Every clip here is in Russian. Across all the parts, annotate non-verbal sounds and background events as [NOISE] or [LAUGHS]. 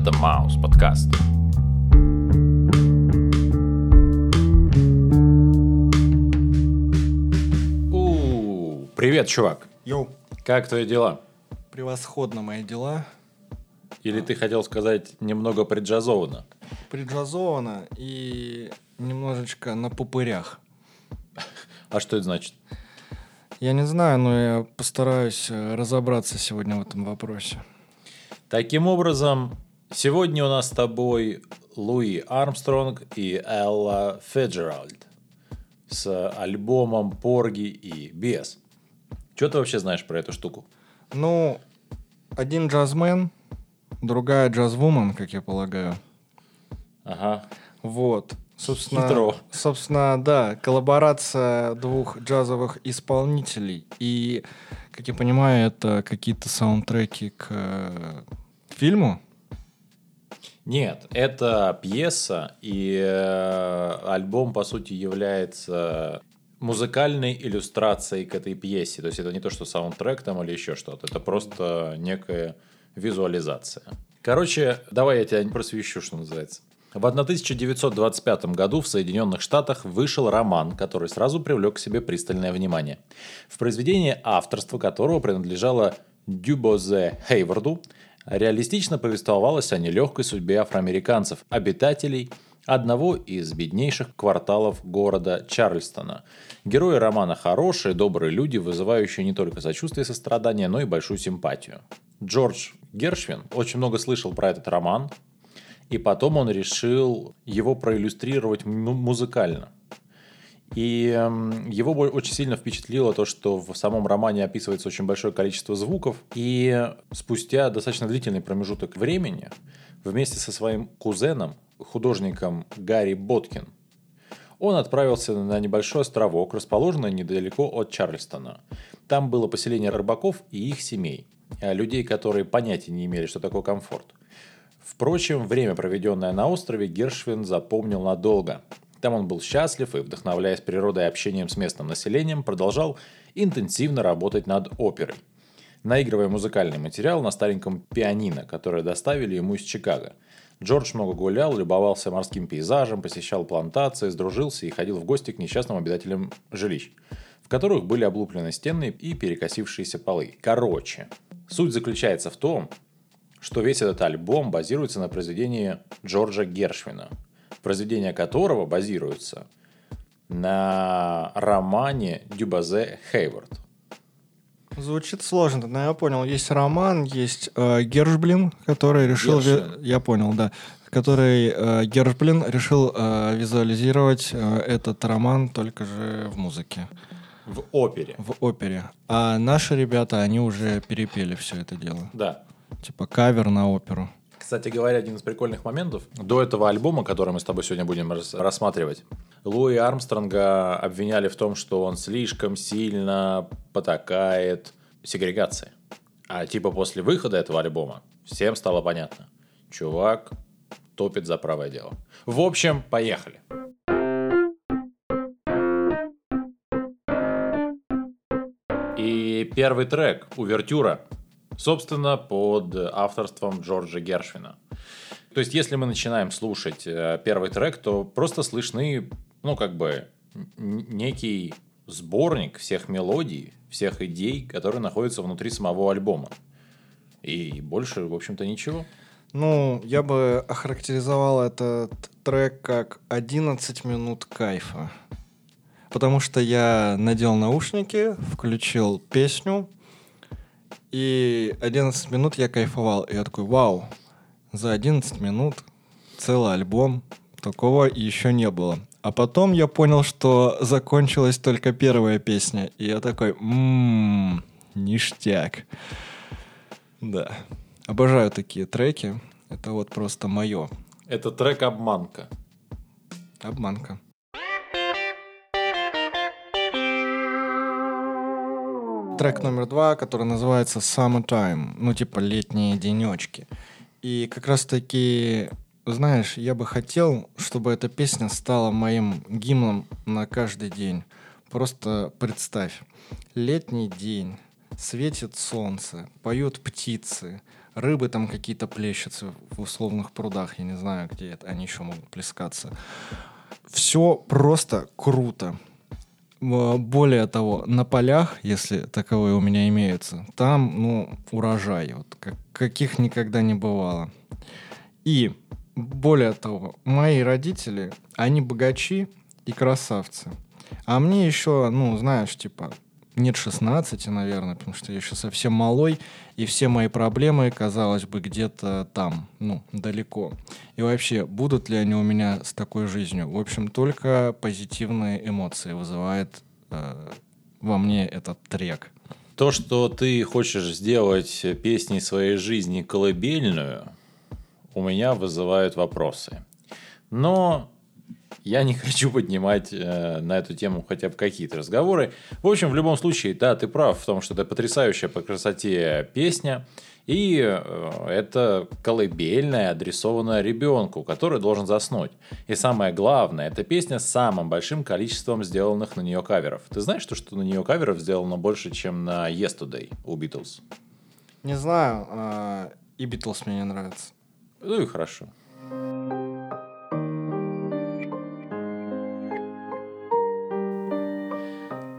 Это Маус подкаст. Привет, чувак. Йоу, Как твои дела? превосходно мои дела. Или ты хотел сказать немного преджазовано? Приджазовано и немножечко на пупырях. [LAUGHS] А что это значит? Я не знаю, но я постараюсь э, разобраться сегодня в этом вопросе. Таким образом, сегодня у нас с тобой Луи Армстронг и Элла Феджеральд с альбомом Порги и Бес. Что ты вообще знаешь про эту штуку? Ну, один джазмен, другая джазвумен, как я полагаю. Ага. Вот. Собственно, Хитро. собственно, да, коллаборация двух джазовых исполнителей. И, как я понимаю, это какие-то саундтреки к э, фильму. Нет, это пьеса, и э, альбом, по сути, является музыкальной иллюстрацией к этой пьесе. То есть это не то, что саундтрек там или еще что-то. Это просто некая визуализация. Короче, давай я тебя просвещу, что называется. В 1925 году в Соединенных Штатах вышел роман, который сразу привлек к себе пристальное внимание. В произведении авторство которого принадлежало Дюбозе Хейварду, реалистично повествовалось о нелегкой судьбе афроамериканцев, обитателей одного из беднейших кварталов города Чарльстона. Герои романа хорошие, добрые люди, вызывающие не только сочувствие и сострадание, но и большую симпатию. Джордж Гершвин очень много слышал про этот роман, и потом он решил его проиллюстрировать му- музыкально. И эм, его очень сильно впечатлило то, что в самом романе описывается очень большое количество звуков. И спустя достаточно длительный промежуток времени вместе со своим кузеном, художником Гарри Боткин, он отправился на небольшой островок, расположенный недалеко от Чарльстона. Там было поселение рыбаков и их семей, а людей, которые понятия не имели, что такое комфорт. Впрочем, время, проведенное на острове, Гершвин запомнил надолго. Там он был счастлив и, вдохновляясь природой и общением с местным населением, продолжал интенсивно работать над оперой, наигрывая музыкальный материал на стареньком пианино, которое доставили ему из Чикаго. Джордж много гулял, любовался морским пейзажем, посещал плантации, сдружился и ходил в гости к несчастным обитателям жилищ, в которых были облуплены стены и перекосившиеся полы. Короче, суть заключается в том, что весь этот альбом базируется на произведении Джорджа Гершвина, произведение которого базируется на романе Дюбазе Хейвард. Звучит сложно, но я понял. Есть роман, есть э, Гершблин, который решил... ви-. Я понял, да. Который э, Гершблин решил э, визуализировать э, этот роман только же в музыке, В опере. в опере. А наши ребята, они уже перепели все это дело. Да. Типа кавер на оперу. Кстати говоря, один из прикольных моментов. До этого альбома, который мы с тобой сегодня будем рас- рассматривать, Луи Армстронга обвиняли в том, что он слишком сильно потакает сегрегации. А типа после выхода этого альбома всем стало понятно. Чувак топит за правое дело. В общем, поехали. И первый трек, увертюра, собственно, под авторством Джорджа Гершвина. То есть, если мы начинаем слушать э, первый трек, то просто слышны, ну, как бы, некий сборник всех мелодий, всех идей, которые находятся внутри самого альбома. И больше, в общем-то, ничего. Ну, я бы охарактеризовал этот трек как 11 минут кайфа. Потому что я надел наушники, включил песню, и 11 минут я кайфовал. И я такой, вау, за 11 минут целый альбом, такого еще не было. А потом я понял, что закончилась только первая песня. И я такой, ммм, ништяк. Да. Обожаю такие треки. Это вот просто мое. Это трек «Обманка». Обманка. Трек номер два, который называется Summertime. Ну, типа летние денечки. И как раз таки, знаешь, я бы хотел, чтобы эта песня стала моим гимном на каждый день. Просто представь, летний день, светит солнце, поют птицы, рыбы там какие-то плещутся в условных прудах, я не знаю, где это, они еще могут плескаться. Все просто круто. Более того, на полях, если таковые у меня имеются, там, ну, урожай, вот, как, каких никогда не бывало. И, более того, мои родители, они богачи и красавцы. А мне еще, ну, знаешь, типа, нет 16, наверное, потому что я еще совсем малой, и все мои проблемы, казалось бы, где-то там, ну, далеко. И вообще, будут ли они у меня с такой жизнью? В общем, только позитивные эмоции вызывает э, во мне этот трек. То, что ты хочешь сделать песней своей жизни колыбельную, у меня вызывает вопросы. Но я не [LAUGHS] хочу поднимать э, на эту тему хотя бы какие-то разговоры. В общем, в любом случае, да, ты прав в том, что это потрясающая по красоте песня. И э, это колыбельная, адресованная ребенку, который должен заснуть. И самое главное, это песня с самым большим количеством сделанных на нее каверов. Ты знаешь, что, что на нее каверов сделано больше, чем на Yesterday у Beatles? Не знаю, э, и Beatles мне не нравится. Ну и хорошо.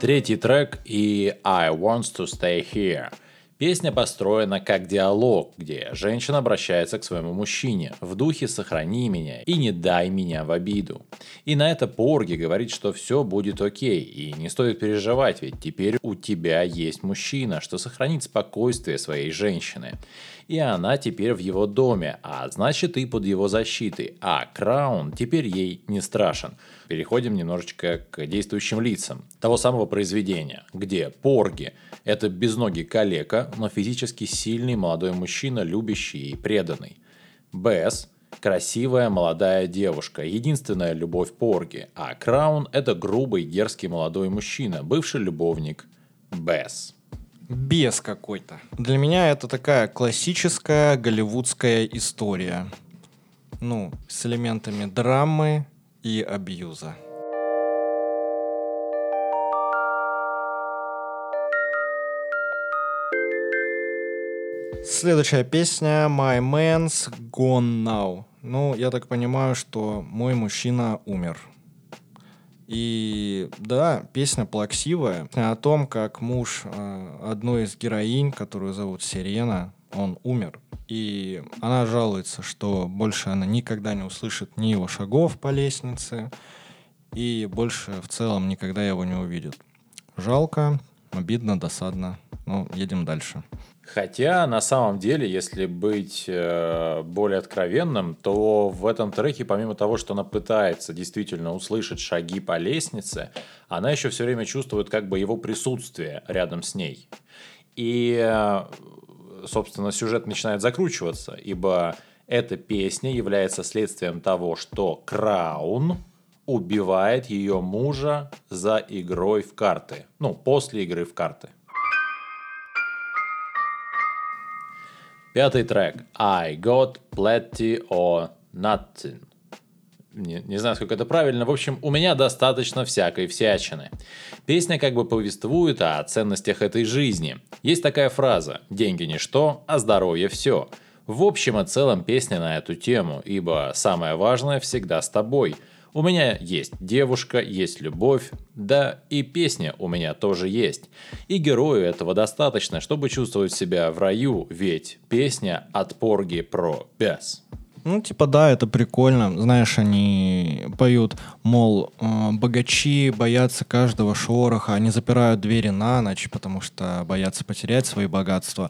Третий трек и I Want to Stay Here. Песня построена как диалог, где женщина обращается к своему мужчине в духе «сохрани меня и не дай меня в обиду». И на это Порги говорит, что все будет окей, и не стоит переживать, ведь теперь у тебя есть мужчина, что сохранит спокойствие своей женщины. И она теперь в его доме, а значит и под его защитой, а Краун теперь ей не страшен – переходим немножечко к действующим лицам того самого произведения, где Порги – это безногий калека, но физически сильный молодой мужчина, любящий и преданный. Бесс – красивая молодая девушка, единственная любовь Порги, а Краун – это грубый, дерзкий молодой мужчина, бывший любовник Бесс без какой-то. Для меня это такая классическая голливудская история. Ну, с элементами драмы, и абьюза. Следующая песня My Man's Gone Now. Ну, я так понимаю, что мой мужчина умер. И да, песня плаксивая о том, как муж э, одной из героинь, которую зовут Сирена, он умер. И она жалуется, что больше она никогда не услышит ни его шагов по лестнице, и больше в целом никогда его не увидит. Жалко, обидно, досадно. Ну, едем дальше. Хотя, на самом деле, если быть э, более откровенным, то в этом треке, помимо того, что она пытается действительно услышать шаги по лестнице, она еще все время чувствует как бы его присутствие рядом с ней. И э, собственно, сюжет начинает закручиваться, ибо эта песня является следствием того, что Краун убивает ее мужа за игрой в карты. Ну, после игры в карты. Пятый трек. I got plenty or nothing не, не знаю, сколько это правильно. В общем, у меня достаточно всякой всячины. Песня как бы повествует о ценностях этой жизни. Есть такая фраза «деньги ничто, а здоровье все». В общем и целом песня на эту тему, ибо самое важное всегда с тобой. У меня есть девушка, есть любовь, да и песня у меня тоже есть. И герою этого достаточно, чтобы чувствовать себя в раю, ведь песня от Порги про бес. Ну, типа, да, это прикольно. Знаешь, они поют, мол, э, богачи боятся каждого шороха, они запирают двери на ночь, потому что боятся потерять свои богатства.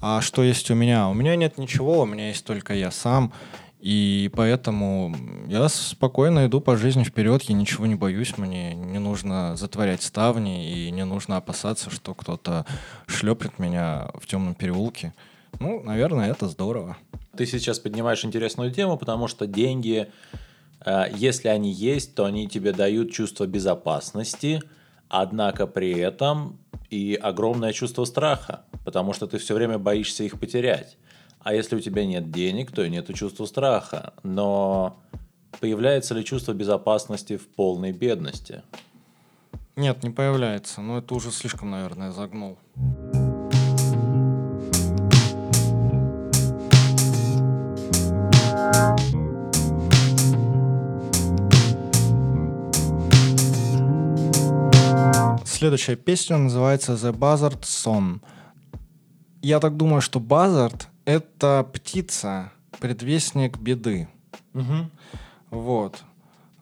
А что есть у меня? У меня нет ничего, у меня есть только я сам. И поэтому я спокойно иду по жизни вперед, я ничего не боюсь, мне не нужно затворять ставни и не нужно опасаться, что кто-то шлепнет меня в темном переулке. Ну, наверное, это здорово. Ты сейчас поднимаешь интересную тему, потому что деньги, э, если они есть, то они тебе дают чувство безопасности, однако при этом и огромное чувство страха, потому что ты все время боишься их потерять. А если у тебя нет денег, то и нет чувства страха. Но появляется ли чувство безопасности в полной бедности? Нет, не появляется. Но это уже слишком, наверное, загнул. Следующая песня называется The Buzzard Song. Я так думаю, что Buzzard — это птица, предвестник беды. Мгм. Вот.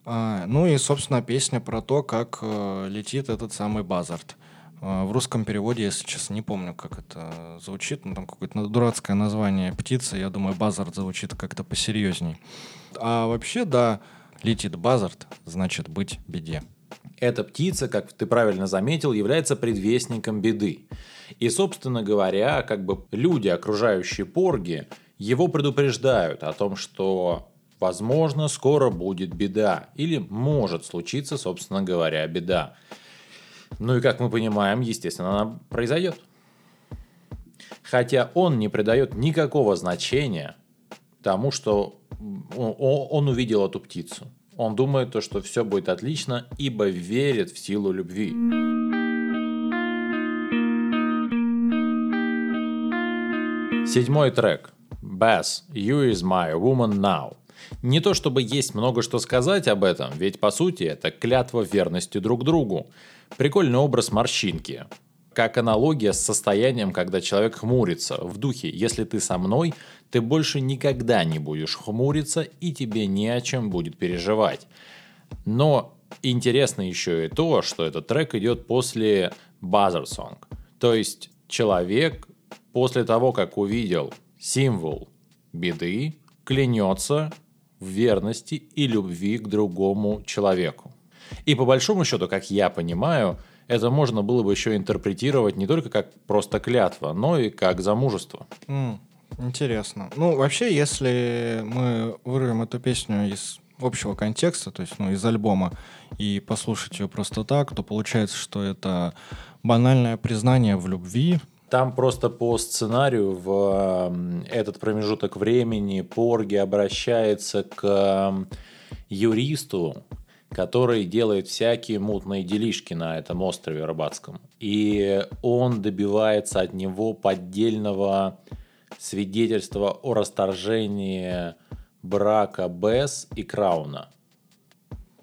А, ну и, собственно, песня про то, как э, летит этот самый Базард. А, в русском переводе, если честно, не помню, как это звучит. Ну, там какое-то дурацкое название птицы. Я думаю, Базард звучит как-то посерьезней. А вообще, да, летит Базард, значит быть беде. Эта птица, как ты правильно заметил, является предвестником беды. И, собственно говоря, как бы люди, окружающие Порги, его предупреждают о том, что возможно, скоро будет беда. Или может случиться, собственно говоря, беда. Ну и, как мы понимаем, естественно, она произойдет. Хотя он не придает никакого значения тому, что он- увидел эту птицу. Он думает, то, что все будет отлично, ибо верит в силу любви. Седьмой трек. Bass, You is my woman now. Не то чтобы есть много что сказать об этом, ведь по сути это клятва верности друг другу. Прикольный образ морщинки. Как аналогия с состоянием, когда человек хмурится. В духе «если ты со мной, ты больше никогда не будешь хмуриться и тебе не о чем будет переживать». Но интересно еще и то, что этот трек идет после Buzzer Song. То есть человек после того, как увидел символ беды, клянется в верности и любви к другому человеку. И по большому счету, как я понимаю, это можно было бы еще интерпретировать не только как просто клятва, но и как замужество. М, Интересно. Ну, вообще, если мы вырвем эту песню из общего контекста, то есть, ну, из альбома, и послушать ее просто так, то получается, что это банальное признание в любви. Там просто по сценарию в этот промежуток времени Порги обращается к юристу, который делает всякие мутные делишки на этом острове Рыбацком. И он добивается от него поддельного свидетельства о расторжении брака Бесс и Крауна.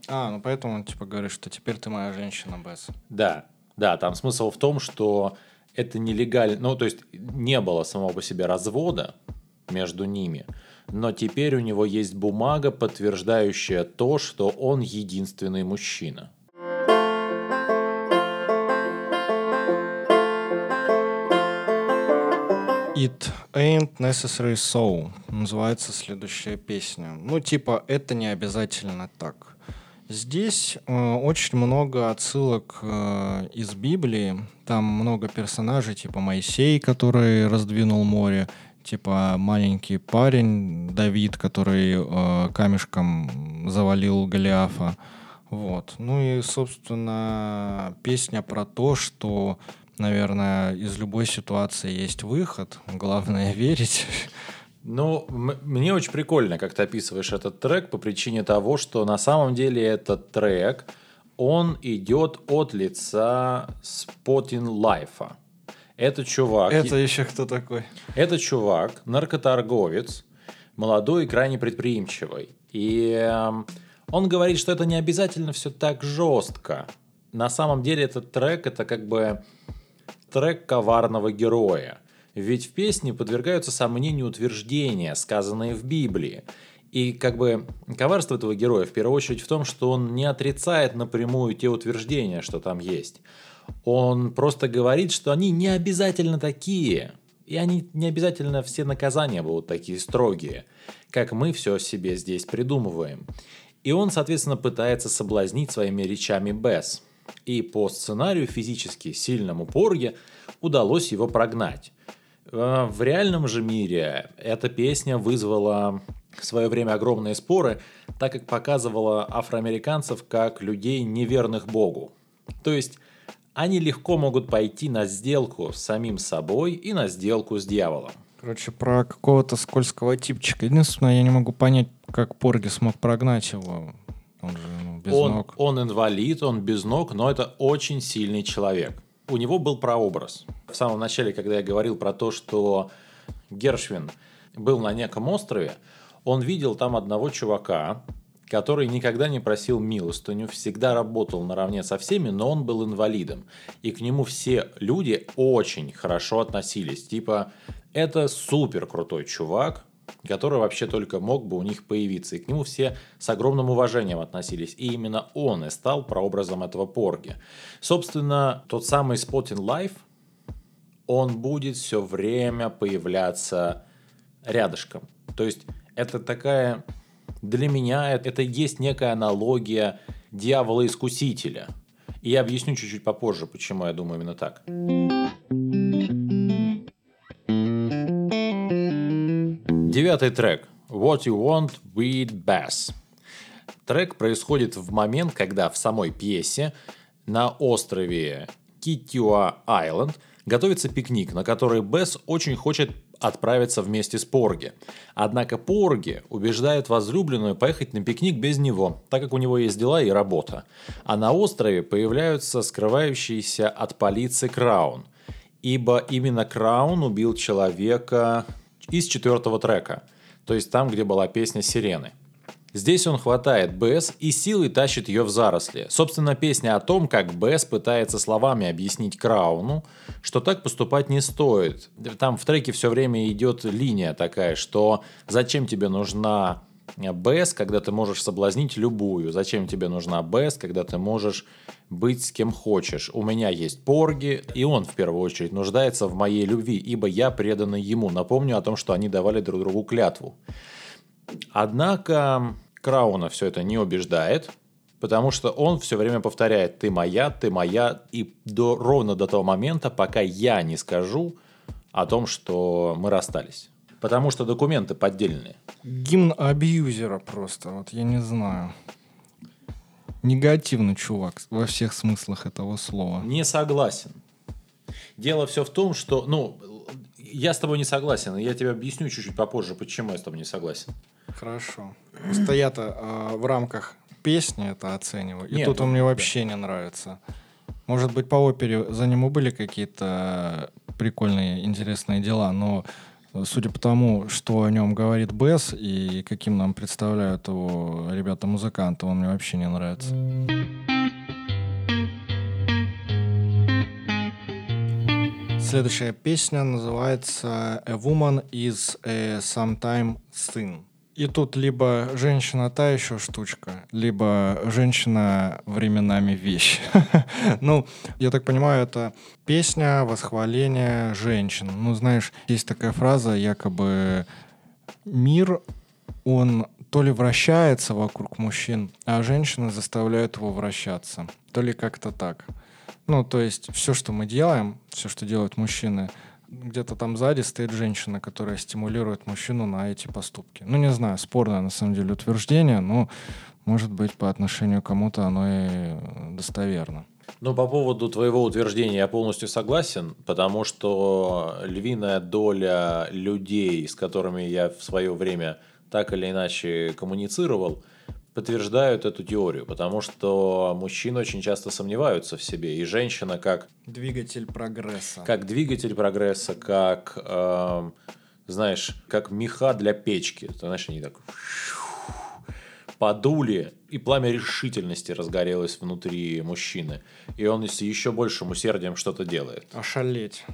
А, ну поэтому он типа говорит, что теперь ты моя женщина, Бесс. Да, да, там смысл в том, что это нелегально, ну, то есть не было самого по себе развода между ними, но теперь у него есть бумага, подтверждающая то, что он единственный мужчина. It ain't necessary so называется следующая песня. Ну, типа, это не обязательно так. Здесь э, очень много отсылок э, из Библии. Там много персонажей, типа Моисей, который раздвинул море, типа маленький парень Давид, который э, камешком завалил Голиафа. Вот. Ну и, собственно, песня про то, что, наверное, из любой ситуации есть выход. Главное верить. Ну, мне очень прикольно, как ты описываешь этот трек по причине того, что на самом деле этот трек, он идет от лица Spotting Life. Это чувак... Это еще кто такой? Это чувак, наркоторговец, молодой и крайне предприимчивый. И эм, он говорит, что это не обязательно все так жестко. На самом деле этот трек это как бы трек коварного героя. Ведь в песне подвергаются сомнению утверждения, сказанные в Библии. И как бы коварство этого героя в первую очередь в том, что он не отрицает напрямую те утверждения, что там есть. Он просто говорит, что они не обязательно такие. И они не обязательно все наказания будут такие строгие, как мы все себе здесь придумываем. И он, соответственно, пытается соблазнить своими речами Бесс. И по сценарию физически сильному Порге удалось его прогнать. Э, В реальном же мире эта песня вызвала в свое время огромные споры, так как показывала афроамериканцев как людей, неверных Богу. То есть они легко могут пойти на сделку с самим собой и на сделку с дьяволом. Короче, про какого-то скользкого типчика. Единственное, я не могу понять, как Порги смог прогнать его. Он же ну, без он, ног. он инвалид, он без ног, но это очень сильный человек. У него был прообраз. В самом начале, когда я говорил про то, что Гершвин был на неком острове, он видел там одного чувака, который никогда не просил милостыню, всегда работал наравне со всеми, но он был инвалидом. И к нему все люди очень хорошо относились. Типа, это супер крутой чувак, который вообще только мог бы у них появиться. И к нему все с огромным уважением относились. И именно он и стал прообразом этого Порги. Собственно, тот самый Spotting Life, он будет все время появляться рядышком. То есть это такая... Для меня это есть некая аналогия дьявола-искусителя. И я объясню чуть-чуть попозже, почему я думаю именно так. Девятый трек. What You Want with Bass. Трек происходит в момент, когда в самой пьесе на острове Китюа Айленд готовится пикник, на который Бесс очень хочет отправиться вместе с Порги. Однако Порги убеждает возлюбленную поехать на пикник без него, так как у него есть дела и работа. А на острове появляются скрывающиеся от полиции Краун. Ибо именно Краун убил человека из четвертого трека. То есть там, где была песня «Сирены». Здесь он хватает Бэс и силой тащит ее в заросли. Собственно, песня о том, как Бэс пытается словами объяснить Крауну, что так поступать не стоит. Там в треке все время идет линия такая, что зачем тебе нужна Бэс, когда ты можешь соблазнить любую? Зачем тебе нужна Бэс, когда ты можешь быть с кем хочешь? У меня есть Порги, и он в первую очередь нуждается в моей любви, ибо я преданный ему. Напомню о том, что они давали друг другу клятву. Однако Крауна все это не убеждает, потому что он все время повторяет «ты моя, ты моя», и до, ровно до того момента, пока я не скажу о том, что мы расстались. Потому что документы поддельные. Гимн абьюзера просто, вот я не знаю. Негативный чувак во всех смыслах этого слова. Не согласен. Дело все в том, что, ну, я с тобой не согласен, я тебе объясню чуть-чуть попозже, почему я с тобой не согласен. Хорошо. Просто я-то э, в рамках песни это оцениваю. И Нет, тут он мне вообще да. не нравится. Может быть, по опере за ним были какие-то прикольные, интересные дела, но судя по тому, что о нем говорит Бесс и каким нам представляют его ребята-музыканты, он мне вообще не нравится. Следующая песня называется A Woman is a Sometime Thing. И тут либо женщина та еще штучка, либо женщина временами вещь. [LAUGHS] ну, я так понимаю, это песня восхваления женщин. Ну, знаешь, есть такая фраза, якобы мир, он то ли вращается вокруг мужчин, а женщины заставляют его вращаться. То ли как-то так. Ну, то есть все, что мы делаем, все, что делают мужчины, где-то там сзади стоит женщина, которая стимулирует мужчину на эти поступки. Ну, не знаю, спорное на самом деле утверждение, но, может быть, по отношению к кому-то оно и достоверно. Ну, по поводу твоего утверждения я полностью согласен, потому что львиная доля людей, с которыми я в свое время так или иначе коммуницировал, подтверждают эту теорию, потому что мужчины очень часто сомневаются в себе, и женщина как... Двигатель прогресса. Как двигатель прогресса, как, э, знаешь, как меха для печки. Ты знаешь, они так подули, и пламя решительности разгорелось внутри мужчины. И он с еще большим усердием что-то делает. Ошалеть.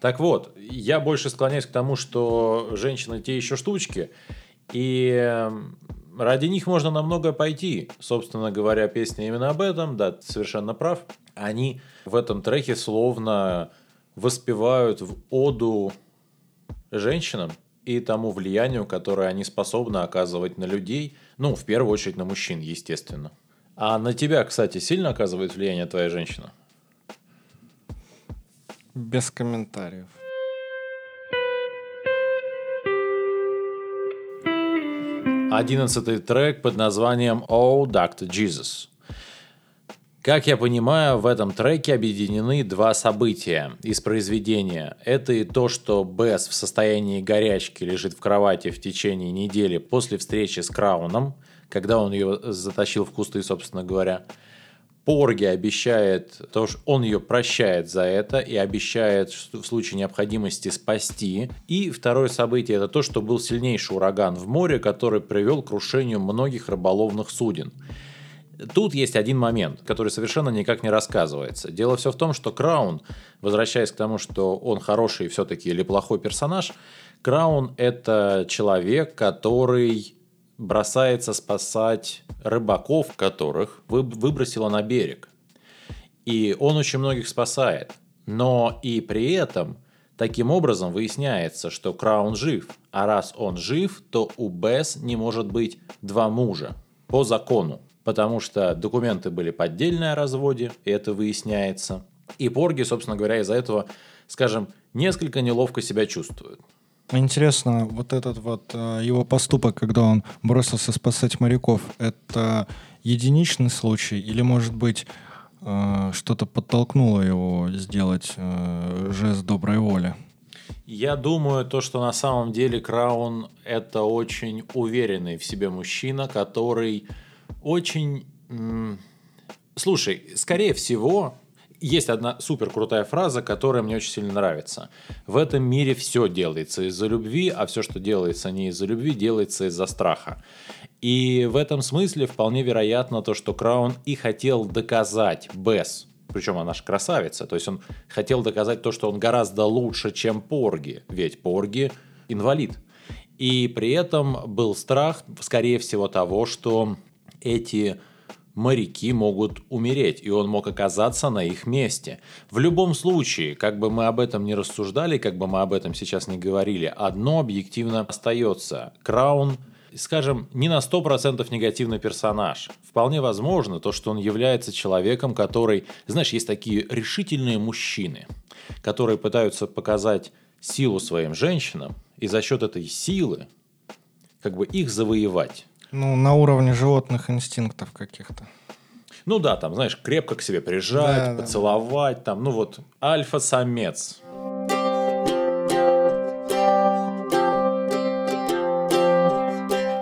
Так вот, я больше склоняюсь к тому, что женщины те еще штучки, и ради них можно на многое пойти. Собственно говоря, песня именно об этом, да, ты совершенно прав. Они в этом треке словно воспевают в оду женщинам и тому влиянию, которое они способны оказывать на людей, ну, в первую очередь на мужчин, естественно. А на тебя, кстати, сильно оказывает влияние твоя женщина? Без комментариев. Одиннадцатый трек под названием «Oh, Dr. Jesus». Как я понимаю, в этом треке объединены два события из произведения. Это и то, что Бесс в состоянии горячки лежит в кровати в течение недели после встречи с Крауном, когда он ее затащил в кусты, собственно говоря. Порги обещает, то, что он ее прощает за это и обещает в случае необходимости спасти. И второе событие это то, что был сильнейший ураган в море, который привел к крушению многих рыболовных суден. Тут есть один момент, который совершенно никак не рассказывается. Дело все в том, что Краун, возвращаясь к тому, что он хороший все-таки или плохой персонаж, Краун это человек, который бросается спасать рыбаков, которых выбросило на берег. И он очень многих спасает. Но и при этом таким образом выясняется, что Краун жив. А раз он жив, то у Бесс не может быть два мужа по закону. Потому что документы были поддельные о разводе, и это выясняется. И Порги, собственно говоря, из-за этого, скажем, несколько неловко себя чувствуют. Интересно, вот этот вот э, его поступок, когда он бросился спасать моряков, это единичный случай или, может быть, э, что-то подтолкнуло его сделать э, жест доброй воли? Я думаю, то, что на самом деле Краун это очень уверенный в себе мужчина, который очень... Слушай, скорее всего, есть одна супер крутая фраза, которая мне очень сильно нравится. В этом мире все делается из-за любви, а все, что делается не из-за любви, делается из-за страха. И в этом смысле вполне вероятно то, что Краун и хотел доказать Бесс, причем она же красавица, то есть он хотел доказать то, что он гораздо лучше, чем Порги, ведь Порги инвалид. И при этом был страх, скорее всего, того, что эти моряки могут умереть, и он мог оказаться на их месте. В любом случае, как бы мы об этом не рассуждали, как бы мы об этом сейчас не говорили, одно объективно остается. Краун скажем, не на 100% негативный персонаж. Вполне возможно то, что он является человеком, который... Знаешь, есть такие решительные мужчины, которые пытаются показать силу своим женщинам, и за счет этой силы как бы их завоевать. Ну, на уровне животных инстинктов каких-то. Ну да, там, знаешь, крепко к себе прижать, да, поцеловать, да. там, ну вот, альфа-самец.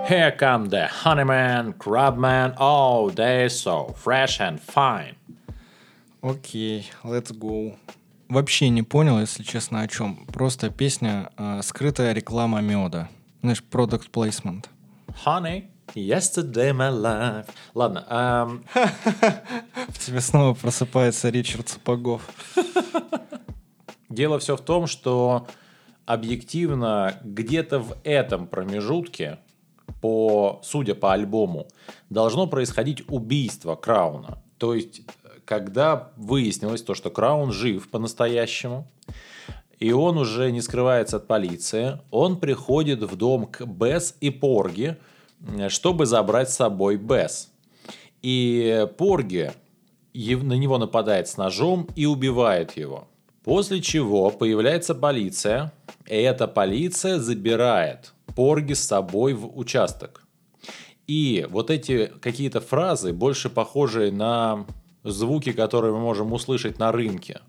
Here come the honeyman, crabman, oh, they're so fresh and fine. Окей, okay, let's go. Вообще не понял, если честно, о чем. Просто песня э, «Скрытая реклама меда». Знаешь, product placement. Honey, Yesterday my life. Ладно. Эм... [LAUGHS] В тебе снова просыпается Ричард Сапогов. Дело все в том, что объективно где-то в этом промежутке, по, судя по альбому, должно происходить убийство Крауна. То есть, когда выяснилось то, что Краун жив по-настоящему, и он уже не скрывается от полиции, он приходит в дом к Бесс и Порги, чтобы забрать с собой Бесс. И Порги на него нападает с ножом и убивает его. После чего появляется полиция, и эта полиция забирает Порги с собой в участок. И вот эти какие-то фразы, больше похожие на звуки, которые мы можем услышать на рынке.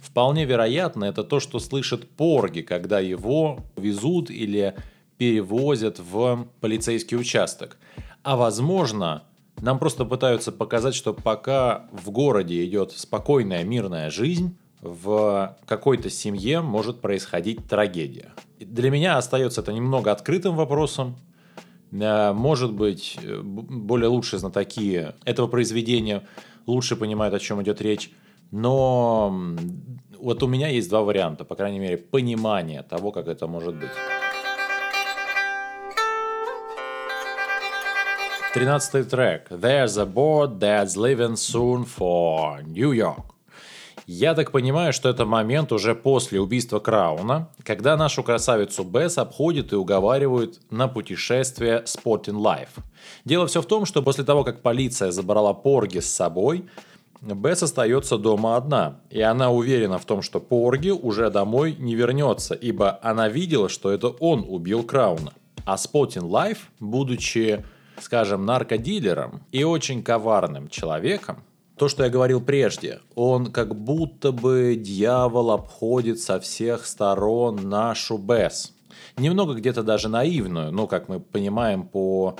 Вполне вероятно, это то, что слышит Порги, когда его везут или перевозят в полицейский участок. А возможно, нам просто пытаются показать, что пока в городе идет спокойная мирная жизнь, в какой-то семье может происходить трагедия. Для меня остается это немного открытым вопросом. Э, может быть, э, более лучшие знатоки этого произведения лучше понимают, о чем идет речь. Но вот у меня есть два варианта, по крайней мере, понимания того, как это может быть. 13 трек. There's a boat that's leaving soon for New York. Я так понимаю, что это момент уже после убийства Крауна, когда нашу красавицу Бесс обходит и уговаривают на путешествие Spotting Life. Дело все в том, что после того, как полиция забрала Порги с собой, Бесс остается дома одна, и она уверена в том, что Порги уже домой не вернется, ибо она видела, что это он убил Крауна. А Spotting Life, будучи скажем, наркодилером и очень коварным человеком, то, что я говорил прежде, он как будто бы дьявол обходит со всех сторон нашу Бесс. Немного где-то даже наивную, ну, как мы понимаем по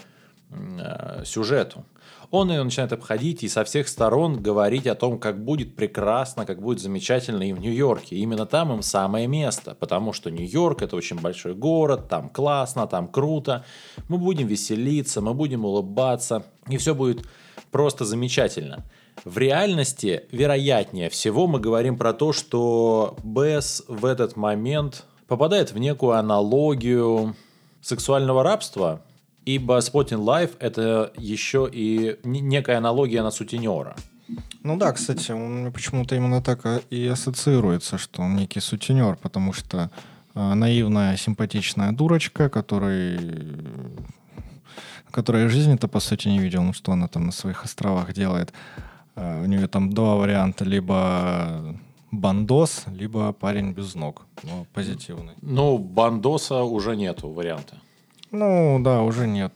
э, сюжету. Он ее начинает обходить и со всех сторон говорить о том, как будет прекрасно, как будет замечательно и в Нью-Йорке. именно там им самое место, потому что Нью-Йорк это очень большой город, там классно, там круто. Мы будем веселиться, мы будем улыбаться, и все будет просто замечательно. В реальности, вероятнее всего, мы говорим про то, что Бесс в этот момент попадает в некую аналогию сексуального рабства, ибо Spotting Life – это еще и некая аналогия на сутенера. Ну да, кстати, он почему-то именно так и ассоциируется, что он некий сутенер, потому что э, наивная, симпатичная дурочка, который которая жизни-то по сути не видел, ну что она там на своих островах делает. Э, у нее там два варианта, либо бандос, либо парень без ног, но позитивный. Ну, бандоса уже нету варианта. Ну, да, уже нет.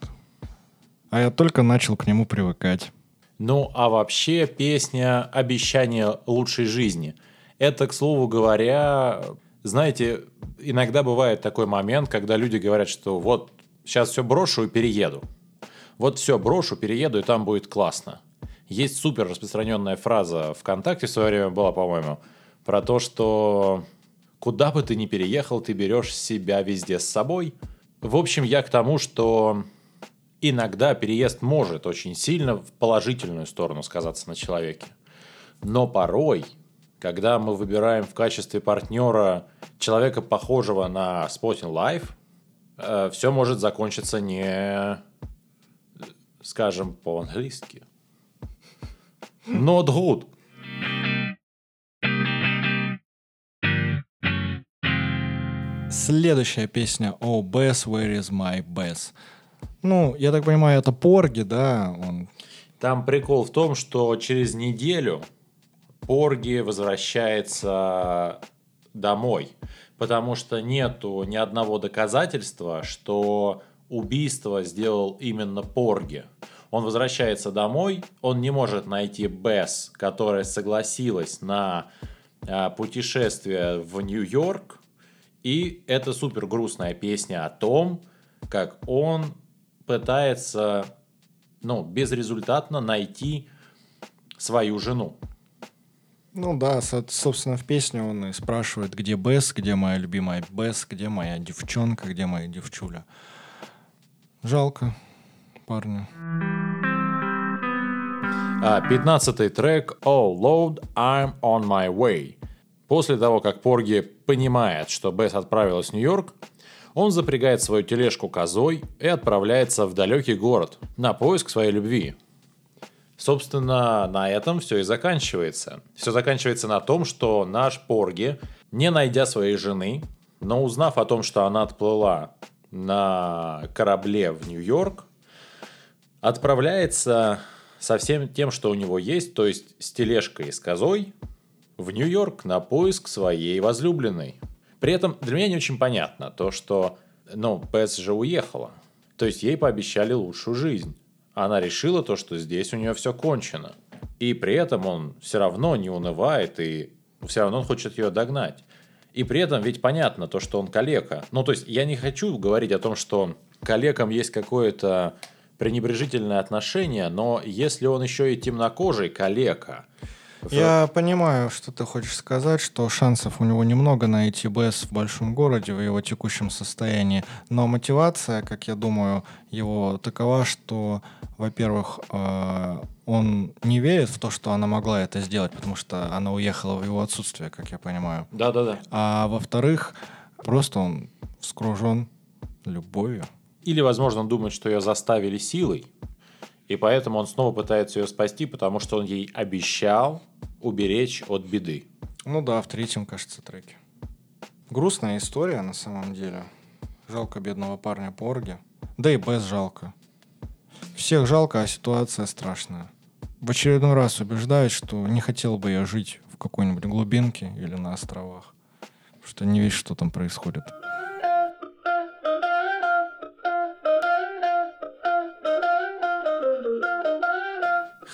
А я только начал к нему привыкать. Ну, а вообще песня «Обещание лучшей жизни». Это, к слову говоря, знаете, иногда бывает такой момент, когда люди говорят, что вот сейчас все брошу и перееду. Вот все брошу, перееду, и там будет классно. Есть супер распространенная фраза ВКонтакте в свое время была, по-моему, про то, что куда бы ты ни переехал, ты берешь себя везде с собой. В общем, я к тому, что иногда переезд может очень сильно в положительную сторону сказаться на человеке. Но порой, когда мы выбираем в качестве партнера человека, похожего на Spotting Life, э, все может закончиться не, скажем, по-английски. Not good. Следующая песня «Oh, Bess, where is my Bess?» Ну, я так понимаю, это Порги, да? Он... Там прикол в том, что через неделю Порги возвращается домой, потому что нету ни одного доказательства, что убийство сделал именно Порги. Он возвращается домой, он не может найти Бесс, которая согласилась на а, путешествие в Нью-Йорк, и это супер грустная песня о том, как он пытается, ну, безрезультатно найти свою жену. Ну да, собственно, в песне он и спрашивает, где Бесс, где моя любимая Бесс, где моя девчонка, где моя девчуля. Жалко парня. А, пятнадцатый трек «Oh Lord, I'm on my way». После того, как Порги понимает, что Бесс отправилась в Нью-Йорк, он запрягает свою тележку козой и отправляется в далекий город на поиск своей любви. Собственно, на этом все и заканчивается. Все заканчивается на том, что наш Порги, не найдя своей жены, но узнав о том, что она отплыла на корабле в Нью-Йорк, отправляется со всем тем, что у него есть, то есть с тележкой и с козой, в Нью-Йорк на поиск своей возлюбленной. При этом для меня не очень понятно то, что, ну, Пэс же уехала. То есть ей пообещали лучшую жизнь. Она решила то, что здесь у нее все кончено. И при этом он все равно не унывает и все равно он хочет ее догнать. И при этом ведь понятно то, что он калека. Ну, то есть я не хочу говорить о том, что калекам есть какое-то пренебрежительное отношение, но если он еще и темнокожий калека, я понимаю, что ты хочешь сказать, что шансов у него немного найти БС в большом городе в его текущем состоянии, но мотивация, как я думаю, его такова, что, во-первых, э, он не верит в то, что она могла это сделать, потому что она уехала в его отсутствие, как я понимаю. Да-да-да. А во-вторых, просто он вскружен любовью. Или, возможно, он думает, что ее заставили силой, и поэтому он снова пытается ее спасти, потому что он ей обещал уберечь от беды. Ну да, в третьем, кажется, треке. Грустная история на самом деле. Жалко бедного парня Порги. Да и без жалко. Всех жалко, а ситуация страшная. В очередной раз убеждаюсь, что не хотел бы я жить в какой-нибудь глубинке или на островах. Что не весь, что там происходит.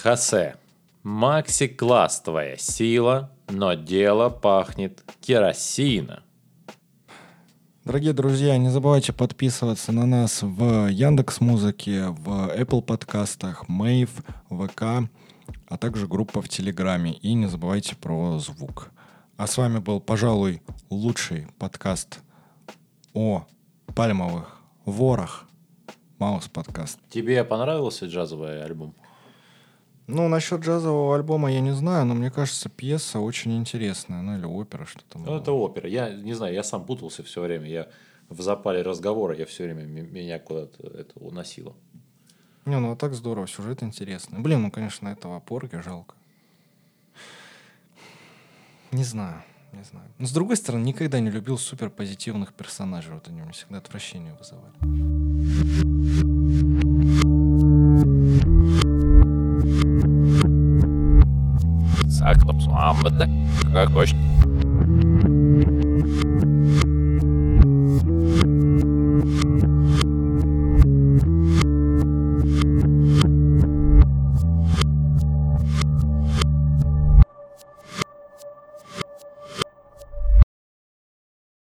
Хосе. Макси-класс твоя сила, но дело пахнет керосина. Дорогие друзья, не забывайте подписываться на нас в Яндекс Музыке, в Apple подкастах, Мейв, ВК, а также группа в Телеграме. И не забывайте про звук. А с вами был, пожалуй, лучший подкаст о пальмовых ворах. Маус подкаст. Тебе понравился джазовый альбом? Ну, насчет джазового альбома я не знаю, но мне кажется, пьеса очень интересная. Ну, или опера что-то. Ну, это опера. Я не знаю, я сам путался все время. Я в запале разговора, я все время меня куда-то это уносило. Не, ну а так здорово, сюжет интересный. Блин, ну, конечно, этого порги жалко. Не знаю, не знаю. Но, с другой стороны, никогда не любил супер позитивных персонажей. Вот они мне всегда отвращение вызывали. aklım soğanmadı. Kakoş.